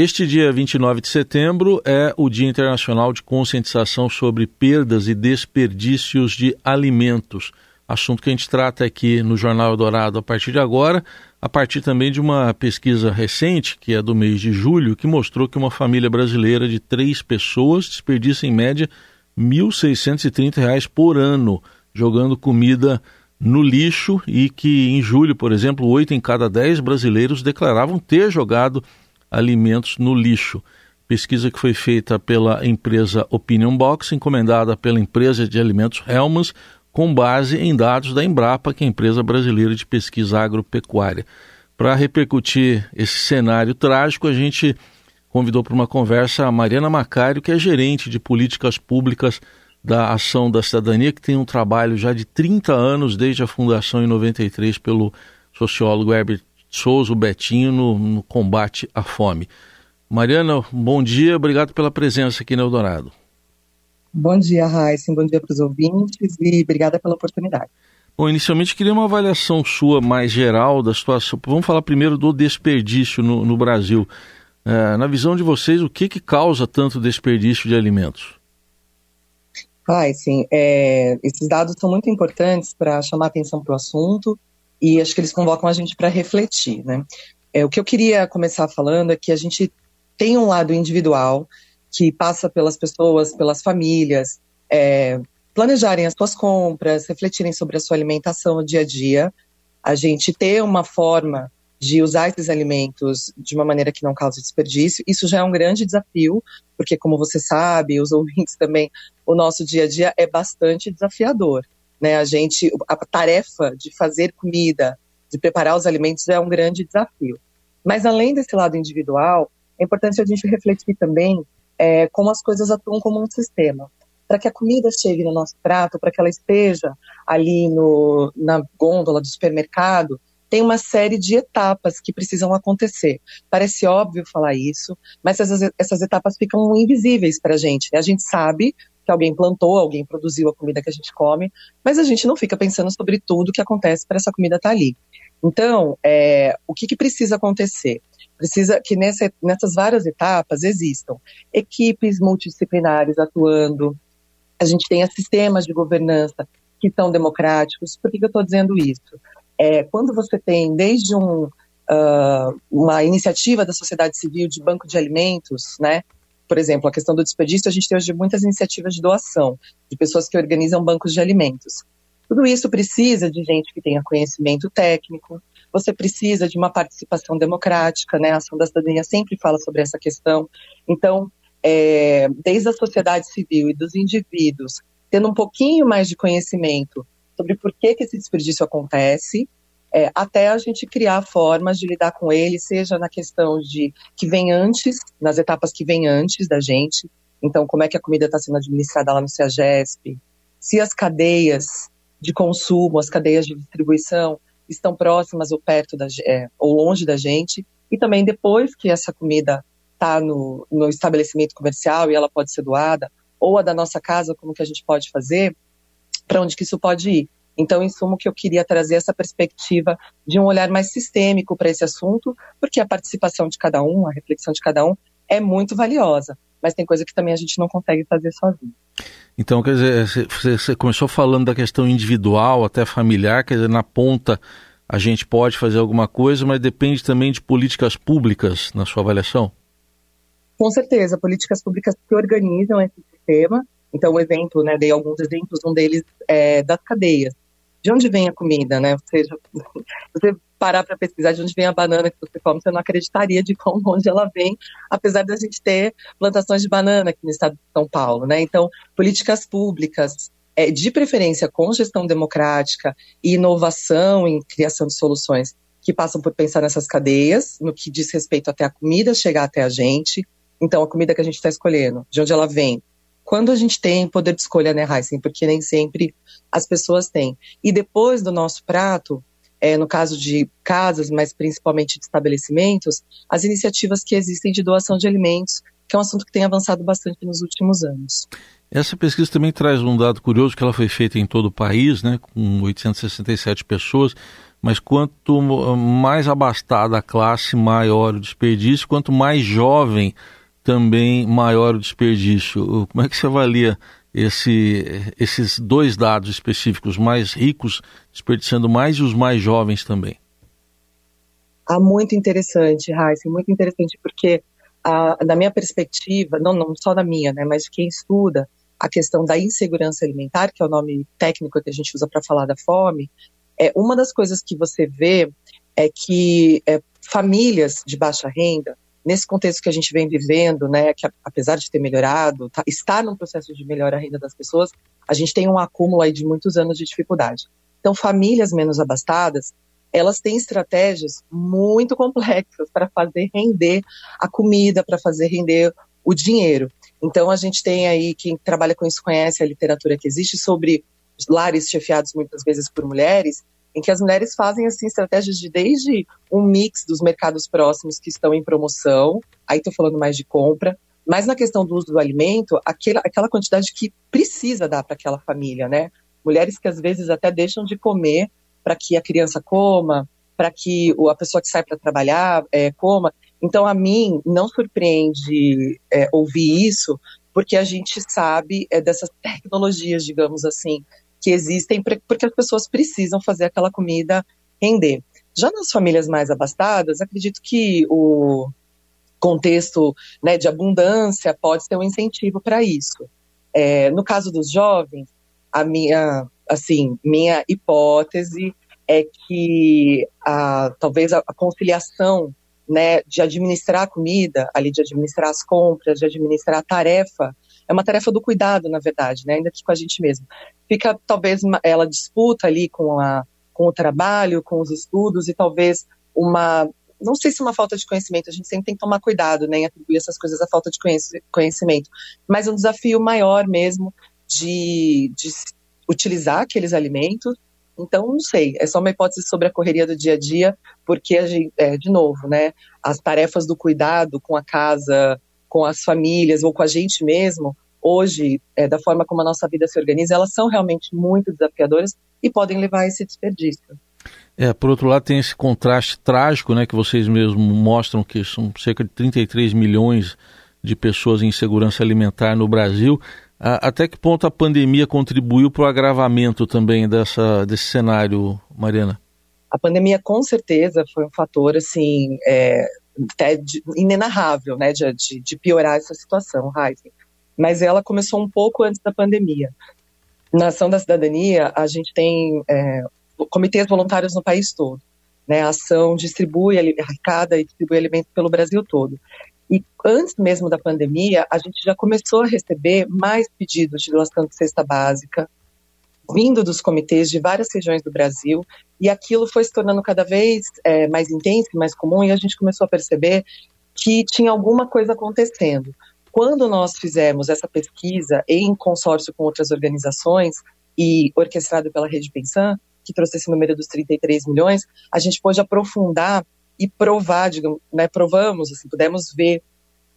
Este dia 29 de setembro é o Dia Internacional de Conscientização sobre Perdas e Desperdícios de Alimentos. Assunto que a gente trata aqui no Jornal Dourado a partir de agora, a partir também de uma pesquisa recente, que é do mês de julho, que mostrou que uma família brasileira de três pessoas desperdiça em média R$ 1.630 por ano jogando comida no lixo e que em julho, por exemplo, oito em cada dez brasileiros declaravam ter jogado alimentos no lixo. Pesquisa que foi feita pela empresa Opinion Box, encomendada pela empresa de alimentos Helmans, com base em dados da Embrapa, que é a empresa brasileira de pesquisa agropecuária. Para repercutir esse cenário trágico, a gente convidou para uma conversa a Mariana Macário, que é gerente de políticas públicas da Ação da Cidadania, que tem um trabalho já de 30 anos, desde a fundação em 93, pelo sociólogo Herbert Souza, o Betinho, no, no combate à fome. Mariana, bom dia, obrigado pela presença aqui no Eldorado. Bom dia, Raíssa, bom dia para os ouvintes e obrigada pela oportunidade. Bom, inicialmente queria uma avaliação sua mais geral da situação. Vamos falar primeiro do desperdício no, no Brasil. É, na visão de vocês, o que, que causa tanto desperdício de alimentos? Ah, sim. É, esses dados são muito importantes para chamar atenção para o assunto e acho que eles convocam a gente para refletir, né? É, o que eu queria começar falando é que a gente tem um lado individual que passa pelas pessoas, pelas famílias, é, planejarem as suas compras, refletirem sobre a sua alimentação no dia a dia, a gente ter uma forma de usar esses alimentos de uma maneira que não cause desperdício. Isso já é um grande desafio, porque, como você sabe, os ouvintes também, o nosso dia a dia é bastante desafiador. Né? A gente, a tarefa de fazer comida, de preparar os alimentos é um grande desafio. Mas além desse lado individual, é importante a gente refletir também é, como as coisas atuam como um sistema. Para que a comida chegue no nosso prato, para que ela esteja ali no, na gôndola do supermercado, tem uma série de etapas que precisam acontecer. Parece óbvio falar isso, mas essas, essas etapas ficam invisíveis para a gente. Né? A gente sabe que alguém plantou, alguém produziu a comida que a gente come, mas a gente não fica pensando sobre tudo que acontece para essa comida estar tá ali. Então, é, o que, que, precisa acontecer? Precisa que nessa, nessas várias etapas existam equipes multidisciplinares atuando, a gente tenha sistemas de governança que são democráticos. Por que, que eu estou dizendo isso? É, quando você tem desde um, uh, uma iniciativa da sociedade civil de banco de alimentos, né? Por exemplo, a questão do desperdício, a gente tem hoje muitas iniciativas de doação, de pessoas que organizam bancos de alimentos. Tudo isso precisa de gente que tenha conhecimento técnico, você precisa de uma participação democrática, né? A Ação da Cidadania sempre fala sobre essa questão. Então, é, desde a sociedade civil e dos indivíduos, tendo um pouquinho mais de conhecimento sobre por que, que esse desperdício acontece, é, até a gente criar formas de lidar com ele, seja na questão de que vem antes, nas etapas que vem antes da gente, então como é que a comida está sendo administrada lá no CEAGESP, se as cadeias de consumo, as cadeias de distribuição estão próximas ou perto da, é, ou longe da gente, e também depois que essa comida está no, no estabelecimento comercial e ela pode ser doada, ou a da nossa casa, como que a gente pode fazer, para onde que isso pode ir. Então, em suma, que eu queria trazer essa perspectiva de um olhar mais sistêmico para esse assunto, porque a participação de cada um, a reflexão de cada um é muito valiosa, mas tem coisa que também a gente não consegue fazer sozinho. Então, quer dizer, você começou falando da questão individual, até familiar, quer dizer, na ponta a gente pode fazer alguma coisa, mas depende também de políticas públicas na sua avaliação? Com certeza, políticas públicas que organizam esse sistema então, o exemplo, né, dei alguns exemplos, um deles é das cadeias. De onde vem a comida, né? Ou seja, se você parar para pesquisar de onde vem a banana que você come, você não acreditaria de quão longe ela vem, apesar de a gente ter plantações de banana aqui no estado de São Paulo, né? Então, políticas públicas, é, de preferência com gestão democrática e inovação em criação de soluções que passam por pensar nessas cadeias, no que diz respeito até a comida chegar até a gente. Então, a comida que a gente está escolhendo, de onde ela vem, quando a gente tem poder de escolha, né, Heisen? Porque nem sempre as pessoas têm. E depois do nosso prato, é, no caso de casas, mas principalmente de estabelecimentos, as iniciativas que existem de doação de alimentos, que é um assunto que tem avançado bastante nos últimos anos. Essa pesquisa também traz um dado curioso que ela foi feita em todo o país, né, com 867 pessoas, mas quanto mais abastada a classe, maior o desperdício, quanto mais jovem, também maior o desperdício. Como é que você avalia esse, esses dois dados específicos, mais ricos desperdiçando mais e os mais jovens também? Ah, muito interessante, Raíssa, muito interessante, porque ah, na minha perspectiva, não, não só da minha, né, mas quem estuda a questão da insegurança alimentar, que é o nome técnico que a gente usa para falar da fome, é uma das coisas que você vê é que é, famílias de baixa renda, nesse contexto que a gente vem vivendo, né, que apesar de ter melhorado, tá, está num processo de melhora a renda das pessoas, a gente tem um acúmulo aí de muitos anos de dificuldade. Então, famílias menos abastadas, elas têm estratégias muito complexas para fazer render a comida, para fazer render o dinheiro. Então, a gente tem aí, quem trabalha com isso conhece a literatura que existe sobre lares chefiados muitas vezes por mulheres, em que as mulheres fazem assim estratégias de desde um mix dos mercados próximos que estão em promoção, aí estou falando mais de compra, mas na questão do uso do alimento, aquela, aquela quantidade que precisa dar para aquela família, né? Mulheres que às vezes até deixam de comer para que a criança coma, para que a pessoa que sai para trabalhar é, coma. Então, a mim, não surpreende é, ouvir isso, porque a gente sabe é, dessas tecnologias, digamos assim, que existem porque as pessoas precisam fazer aquela comida render. Já nas famílias mais abastadas, acredito que o contexto né, de abundância pode ser um incentivo para isso. É, no caso dos jovens, a minha, assim, minha hipótese é que a, talvez a, conciliação né, de administrar a comida, ali de administrar as compras, de administrar a tarefa, é uma tarefa do cuidado, na verdade, né, ainda que com a gente mesmo. Fica, talvez, ela disputa ali com, a, com o trabalho, com os estudos e talvez uma, não sei se uma falta de conhecimento, a gente sempre tem que tomar cuidado né, em atribuir essas coisas à falta de conhecimento, mas um desafio maior mesmo de, de utilizar aqueles alimentos então, não sei, é só uma hipótese sobre a correria do dia a dia, porque, a gente, é, de novo, né, as tarefas do cuidado com a casa, com as famílias ou com a gente mesmo, hoje, é, da forma como a nossa vida se organiza, elas são realmente muito desafiadoras e podem levar a esse desperdício. É, por outro lado, tem esse contraste trágico, né, que vocês mesmos mostram que são cerca de 33 milhões de pessoas em insegurança alimentar no Brasil. Até que ponto a pandemia contribuiu para o agravamento também dessa, desse cenário, Mariana? A pandemia, com certeza, foi um fator, assim, é, até de, inenarrável, né, de, de, de, piorar essa situação, Heisen. Mas ela começou um pouco antes da pandemia. Na Ação da Cidadania, a gente tem é, comitês voluntários no país todo. Né, a ação distribui, arrecada e distribui alimentos pelo Brasil todo. E antes mesmo da pandemia, a gente já começou a receber mais pedidos de doação de cesta básica, vindo dos comitês de várias regiões do Brasil, e aquilo foi se tornando cada vez é, mais intenso, mais comum, e a gente começou a perceber que tinha alguma coisa acontecendo. Quando nós fizemos essa pesquisa em consórcio com outras organizações e orquestrado pela Rede Pensan, que trouxe esse número dos 33 milhões, a gente pôde aprofundar e provar, digamos, né, provamos, assim, pudemos ver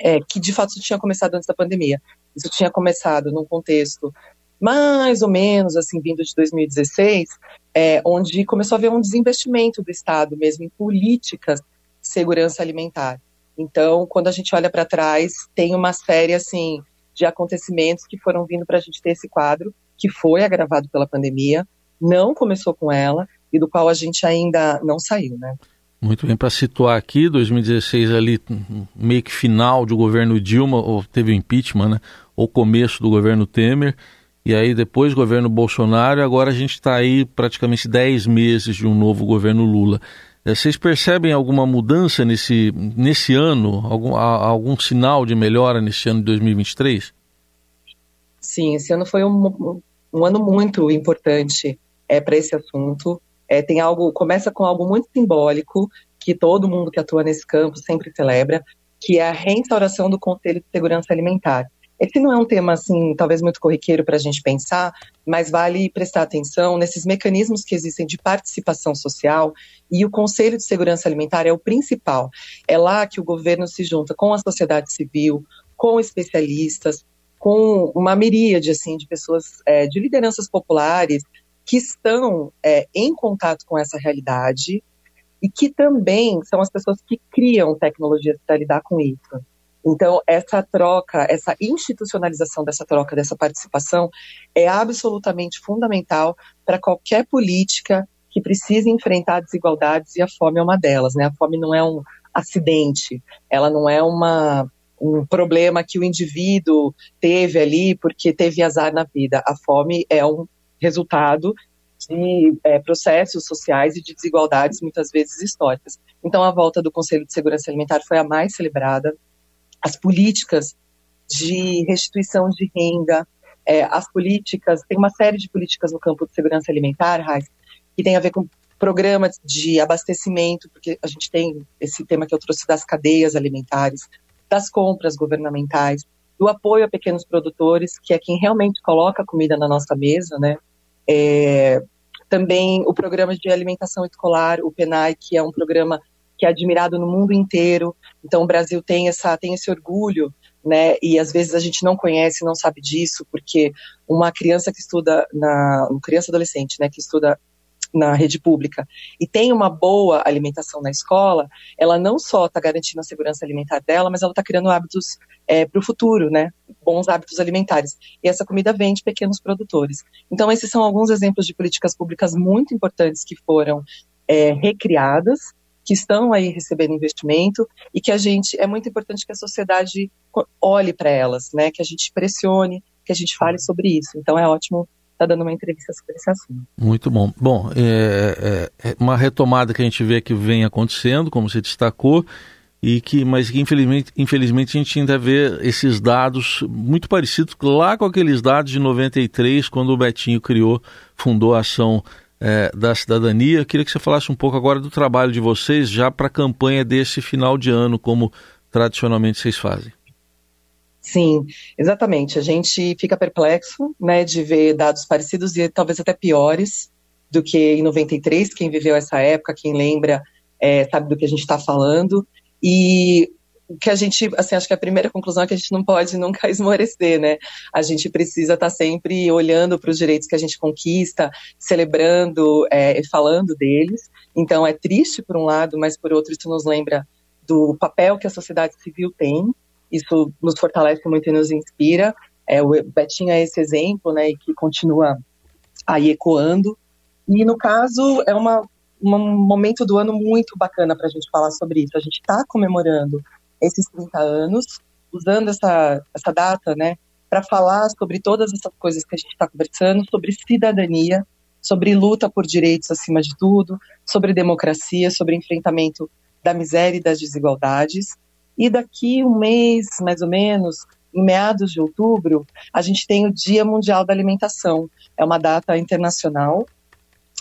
é, que de fato isso tinha começado antes da pandemia. Isso tinha começado num contexto mais ou menos assim vindo de 2016, é, onde começou a haver um desinvestimento do Estado mesmo em políticas de segurança alimentar. Então, quando a gente olha para trás, tem uma série assim de acontecimentos que foram vindo para a gente ter esse quadro que foi agravado pela pandemia, não começou com ela e do qual a gente ainda não saiu, né? Muito bem, para situar aqui, 2016 ali, meio que final do governo Dilma, ou teve o impeachment, né? Ou começo do governo Temer, e aí depois governo Bolsonaro, agora a gente está aí praticamente 10 meses de um novo governo Lula. É, vocês percebem alguma mudança nesse, nesse ano, algum, algum sinal de melhora nesse ano de 2023? Sim, esse ano foi um, um ano muito importante é, para esse assunto. É, tem algo, começa com algo muito simbólico, que todo mundo que atua nesse campo sempre celebra, que é a reinstauração do Conselho de Segurança Alimentar. Esse não é um tema, assim, talvez muito corriqueiro para a gente pensar, mas vale prestar atenção nesses mecanismos que existem de participação social e o Conselho de Segurança Alimentar é o principal. É lá que o governo se junta com a sociedade civil, com especialistas, com uma miríade, assim, de pessoas, é, de lideranças populares, que estão é, em contato com essa realidade e que também são as pessoas que criam tecnologias para lidar com isso. Então, essa troca, essa institucionalização dessa troca, dessa participação, é absolutamente fundamental para qualquer política que precise enfrentar desigualdades e a fome é uma delas. Né? A fome não é um acidente, ela não é uma, um problema que o indivíduo teve ali porque teve azar na vida. A fome é um resultado de é, processos sociais e de desigualdades, muitas vezes históricas. Então, a volta do Conselho de Segurança Alimentar foi a mais celebrada. As políticas de restituição de renda, é, as políticas, tem uma série de políticas no campo de segurança alimentar, Raiz, que tem a ver com programas de abastecimento, porque a gente tem esse tema que eu trouxe das cadeias alimentares, das compras governamentais, do apoio a pequenos produtores, que é quem realmente coloca a comida na nossa mesa, né? É, também o programa de alimentação escolar, o PENAI, que é um programa que é admirado no mundo inteiro. Então o Brasil tem essa tem esse orgulho, né? E às vezes a gente não conhece, não sabe disso, porque uma criança que estuda na, uma criança adolescente, né, que estuda na rede pública e tem uma boa alimentação na escola, ela não só está garantindo a segurança alimentar dela, mas ela está criando hábitos é, para o futuro, né? Bons hábitos alimentares. E essa comida vem de pequenos produtores. Então, esses são alguns exemplos de políticas públicas muito importantes que foram é, recriadas, que estão aí recebendo investimento e que a gente é muito importante que a sociedade olhe para elas, né? Que a gente pressione, que a gente fale sobre isso. Então, é ótimo está dando uma entrevista sobre esse assunto. Muito bom. Bom, é, é, é, uma retomada que a gente vê que vem acontecendo, como você destacou, e que, mas que infelizmente, infelizmente a gente ainda vê esses dados muito parecidos lá com aqueles dados de 93, quando o Betinho criou, fundou a ação é, da cidadania. Eu queria que você falasse um pouco agora do trabalho de vocês já para a campanha desse final de ano, como tradicionalmente vocês fazem. Sim, exatamente. A gente fica perplexo, né, de ver dados parecidos e talvez até piores do que em 93. Quem viveu essa época, quem lembra, é, sabe do que a gente está falando. E que a gente, assim, acho que a primeira conclusão é que a gente não pode nunca esmorecer, né? A gente precisa estar tá sempre olhando para os direitos que a gente conquista, celebrando é, e falando deles. Então é triste por um lado, mas por outro isso nos lembra do papel que a sociedade civil tem isso nos fortalece muito e nos inspira. É, o Betinho é esse exemplo, né, e que continua aí ecoando. E no caso, é uma, um momento do ano muito bacana para a gente falar sobre isso. A gente está comemorando esses 30 anos, usando essa, essa data, né, para falar sobre todas essas coisas que a gente está conversando, sobre cidadania, sobre luta por direitos acima de tudo, sobre democracia, sobre enfrentamento da miséria e das desigualdades. E daqui um mês, mais ou menos, em meados de outubro, a gente tem o Dia Mundial da Alimentação. É uma data internacional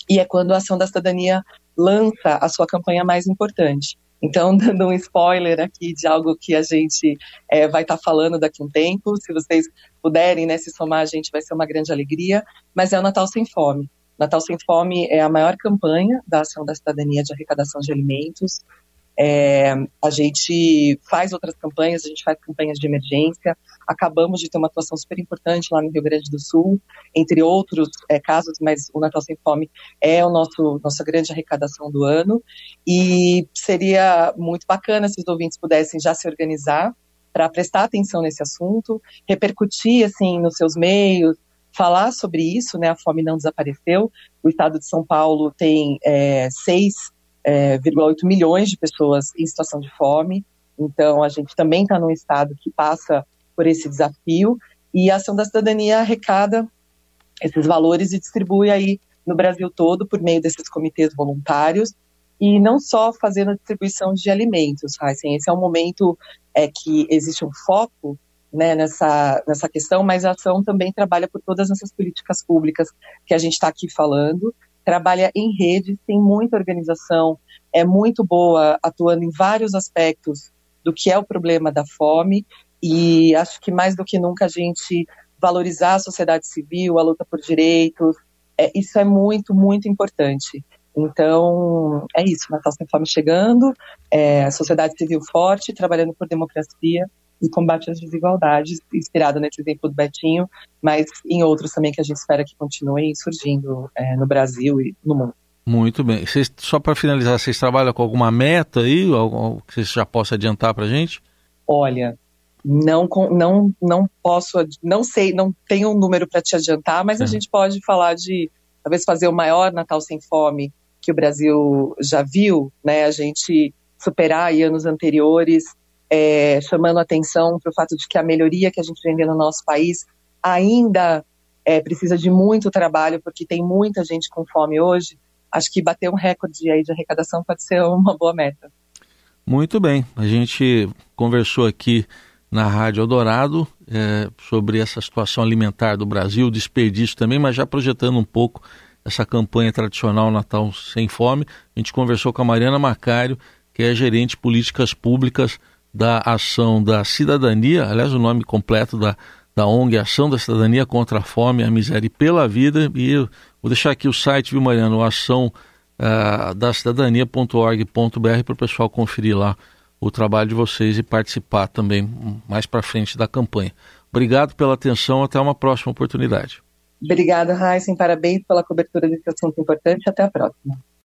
e é quando a Ação da Cidadania lança a sua campanha mais importante. Então, dando um spoiler aqui de algo que a gente é, vai estar tá falando daqui a um tempo, se vocês puderem né, se somar, a gente vai ser uma grande alegria, mas é o Natal Sem Fome. Natal Sem Fome é a maior campanha da Ação da Cidadania de Arrecadação de Alimentos. É, a gente faz outras campanhas, a gente faz campanhas de emergência. Acabamos de ter uma atuação super importante lá no Rio Grande do Sul, entre outros é, casos, mas o Natal Sem Fome é o nosso nossa grande arrecadação do ano. E seria muito bacana se os ouvintes pudessem já se organizar para prestar atenção nesse assunto, repercutir assim nos seus meios, falar sobre isso, né? A fome não desapareceu. O Estado de São Paulo tem é, seis é, 1,8 milhões de pessoas em situação de fome. Então, a gente também está num estado que passa por esse desafio e a Ação da Cidadania arrecada esses valores e distribui aí no Brasil todo por meio desses comitês voluntários e não só fazendo a distribuição de alimentos, Heisen. Esse é um momento é, que existe um foco né, nessa, nessa questão, mas a ação também trabalha por todas essas políticas públicas que a gente está aqui falando trabalha em rede, tem muita organização, é muito boa, atuando em vários aspectos do que é o problema da fome. E acho que mais do que nunca a gente valorizar a sociedade civil, a luta por direitos, é, isso é muito, muito importante. Então, é isso, Natal Sem Fome chegando, é, sociedade civil forte, trabalhando por democracia e combate às desigualdades, inspirado nesse exemplo do Betinho, mas em outros também que a gente espera que continuem surgindo é, no Brasil e no mundo. Muito bem. Vocês, só para finalizar, vocês trabalham com alguma meta aí, algo que você já possa adiantar para a gente? Olha, não, não, não posso, não sei, não tenho um número para te adiantar, mas é. a gente pode falar de talvez fazer o maior Natal sem fome que o Brasil já viu, né? A gente superar aí anos anteriores, é, chamando atenção para o fato de que a melhoria que a gente vem vendo no nosso país ainda é, precisa de muito trabalho, porque tem muita gente com fome hoje. Acho que bater um recorde aí de arrecadação pode ser uma boa meta. Muito bem, a gente conversou aqui na Rádio Eldorado é, sobre essa situação alimentar do Brasil, desperdício também, mas já projetando um pouco essa campanha tradicional Natal Sem Fome. A gente conversou com a Mariana Macário, que é gerente de políticas públicas da Ação da Cidadania, aliás, o nome completo da, da ONG Ação da Cidadania contra a Fome, a Miséria e pela Vida. E vou deixar aqui o site, viu, Mariana? Ação uh, da cidadania.org.br para o pessoal conferir lá o trabalho de vocês e participar também mais para frente da campanha. Obrigado pela atenção, até uma próxima oportunidade. Obrigada, Heisen, parabéns pela cobertura desse assunto importante, até a próxima.